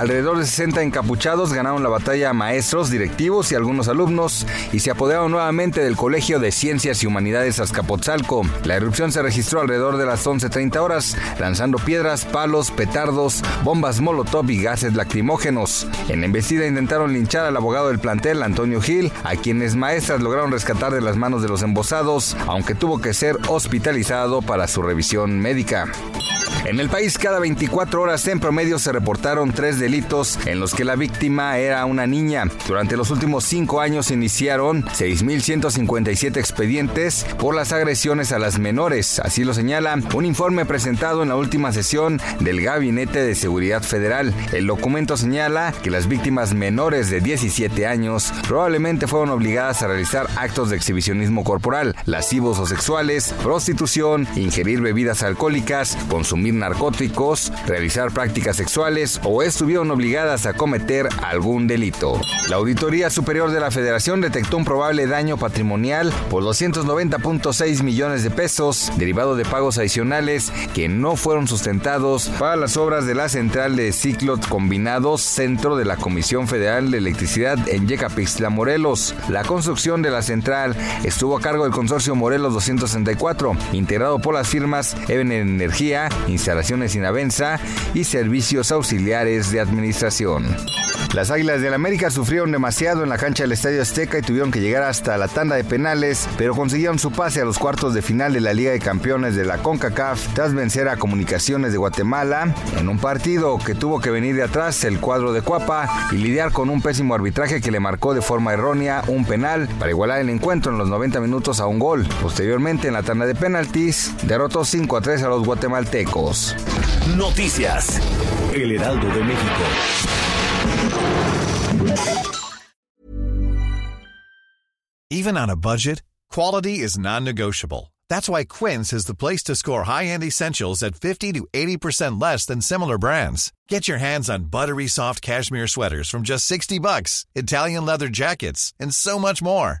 Alrededor de 60 encapuchados ganaron la batalla a maestros, directivos y algunos alumnos y se apoderaron nuevamente del Colegio de Ciencias y Humanidades Azcapotzalco. La erupción se registró alrededor de las 11.30 horas, lanzando piedras, palos, petardos, bombas molotov y gases lacrimógenos. En embestida intentaron linchar al abogado del plantel, Antonio Gil, a quienes maestras lograron rescatar de las manos de los embosados, aunque tuvo que ser hospitalizado para su revisión médica. En el país, cada 24 horas en promedio se reportaron tres delitos en los que la víctima era una niña. Durante los últimos cinco años iniciaron 6.157 expedientes por las agresiones a las menores. Así lo señala un informe presentado en la última sesión del Gabinete de Seguridad Federal. El documento señala que las víctimas menores de 17 años probablemente fueron obligadas a realizar actos de exhibicionismo corporal, lascivos o sexuales, prostitución, ingerir bebidas alcohólicas, consumir narcóticos, realizar prácticas sexuales o estuvieron obligadas a cometer algún delito. La Auditoría Superior de la Federación detectó un probable daño patrimonial por 290.6 millones de pesos derivado de pagos adicionales que no fueron sustentados para las obras de la central de ciclos combinados centro de la Comisión Federal de Electricidad en Yecapixtla, Morelos. La construcción de la central estuvo a cargo del consorcio Morelos 264, integrado por las firmas Even Energía, instalaciones Inavenza y servicios auxiliares de administración. Las Águilas del América sufrieron demasiado en la cancha del Estadio Azteca y tuvieron que llegar hasta la tanda de penales, pero consiguieron su pase a los cuartos de final de la Liga de Campeones de la CONCACAF tras vencer a Comunicaciones de Guatemala en un partido que tuvo que venir de atrás el cuadro de Cuapa y lidiar con un pésimo arbitraje que le marcó de forma errónea un penal para igualar el encuentro en los 90 minutos a un gol. Posteriormente en la tanda de penaltis derrotó 5 a 3 a los guatemaltecos. Noticias. El Heraldo de México. Even on a budget, quality is non-negotiable. That's why Quince is the place to score high-end essentials at 50 to 80% less than similar brands. Get your hands on buttery soft cashmere sweaters from just 60 bucks, Italian leather jackets, and so much more.